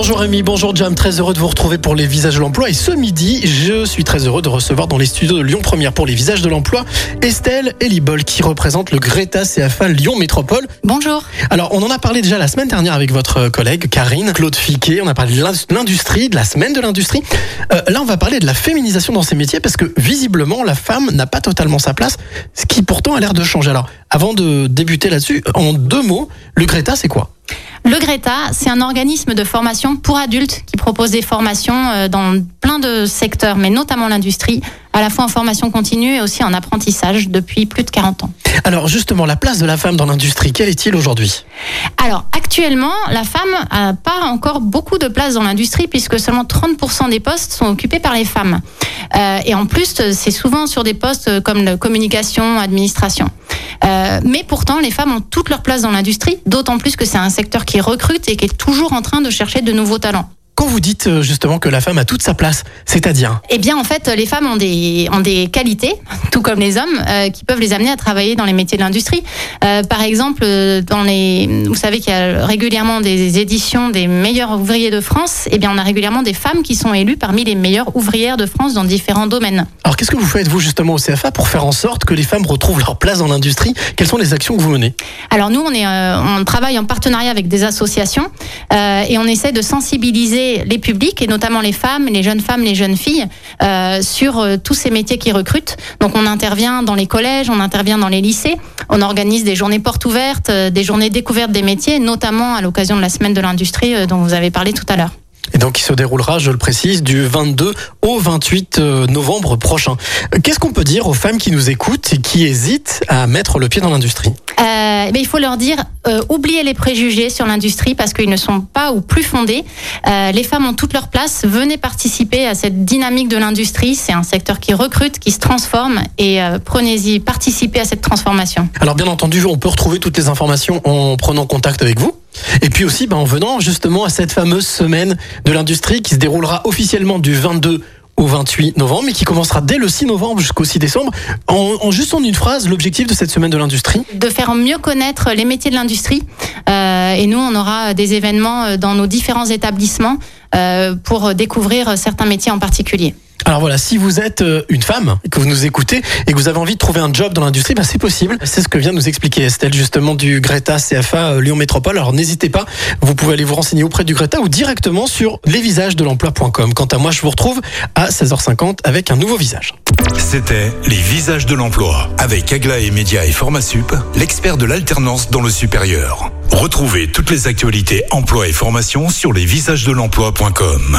Bonjour Rémi, bonjour Jam, très heureux de vous retrouver pour les visages de l'emploi. Et ce midi, je suis très heureux de recevoir dans les studios de Lyon Première pour les visages de l'emploi Estelle Elibol qui représente le Greta CFA Lyon Métropole. Bonjour. Alors, on en a parlé déjà la semaine dernière avec votre collègue Karine Claude Fiquet. On a parlé de l'industrie, de la semaine de l'industrie. Euh, là, on va parler de la féminisation dans ces métiers parce que visiblement, la femme n'a pas totalement sa place, ce qui pourtant a l'air de changer. Alors, avant de débuter là-dessus, en deux mots, le Greta, c'est quoi? Le Greta, c'est un organisme de formation pour adultes qui propose des formations euh, dans plein de secteurs, mais notamment l'industrie, à la fois en formation continue et aussi en apprentissage depuis plus de 40 ans. Alors justement, la place de la femme dans l'industrie, quelle est-il aujourd'hui? Alors actuellement, la femme n'a pas encore beaucoup de place dans l'industrie puisque seulement 30% des postes sont occupés par les femmes. Euh, et en plus, c'est souvent sur des postes comme la communication, administration. Euh, mais pourtant, les femmes ont toute leur place dans l'industrie, d'autant plus que c'est un secteur qui recrute et qui est toujours en train de chercher de nouveaux talents. Quand vous dites euh, justement que la femme a toute sa place, c'est-à-dire Eh bien, en fait, les femmes ont des, ont des qualités, tout comme les hommes, euh, qui peuvent les amener à travailler dans les métiers de l'industrie. Euh, par exemple, dans les, vous savez qu'il y a régulièrement des éditions des meilleurs ouvriers de France. Eh bien, on a régulièrement des femmes qui sont élues parmi les meilleures ouvrières de France dans différents domaines. Alors, qu'est-ce que vous faites vous justement au CFA pour faire en sorte que les femmes retrouvent leur place dans l'industrie? Quelles sont les actions que vous menez? Alors nous, on est, on travaille en partenariat avec des associations et on essaie de sensibiliser les publics et notamment les femmes, les jeunes femmes, les jeunes filles euh, sur euh, tous ces métiers qui recrutent. Donc on intervient dans les collèges, on intervient dans les lycées, on organise des journées portes ouvertes, euh, des journées découvertes des métiers, notamment à l'occasion de la semaine de l'industrie dont vous avez parlé tout à l'heure. Et donc, il se déroulera, je le précise, du 22 au 28 novembre prochain. Qu'est-ce qu'on peut dire aux femmes qui nous écoutent et qui hésitent à mettre le pied dans l'industrie? Euh, il faut leur dire euh, oubliez les préjugés sur l'industrie parce qu'ils ne sont pas ou plus fondés. Euh, les femmes ont toute leur place. Venez participer à cette dynamique de l'industrie. C'est un secteur qui recrute, qui se transforme et prenez-y, participez à cette transformation. Alors bien entendu, on peut retrouver toutes les informations en prenant contact avec vous. Et puis aussi ben, en venant justement à cette fameuse semaine de l'industrie qui se déroulera officiellement du 22 au 28 novembre, mais qui commencera dès le 6 novembre jusqu'au 6 décembre. En, juste en une phrase, l'objectif de cette semaine de l'industrie? De faire mieux connaître les métiers de l'industrie. Euh, et nous, on aura des événements euh, dans nos différents établissements euh, pour découvrir certains métiers en particulier. Alors voilà, si vous êtes euh, une femme, que vous nous écoutez et que vous avez envie de trouver un job dans l'industrie, bah c'est possible. C'est ce que vient de nous expliquer Estelle justement du Greta CFA euh, Lyon Métropole. Alors n'hésitez pas, vous pouvez aller vous renseigner auprès du Greta ou directement sur lesvisagesdelemploi.com. Quant à moi, je vous retrouve à 16h50 avec un nouveau visage. C'était Les Visages de l'Emploi avec Aglaé Média et Formasup, l'expert de l'alternance dans le supérieur. Retrouvez toutes les actualités emploi et formation sur lesvisagesdelemploi.com.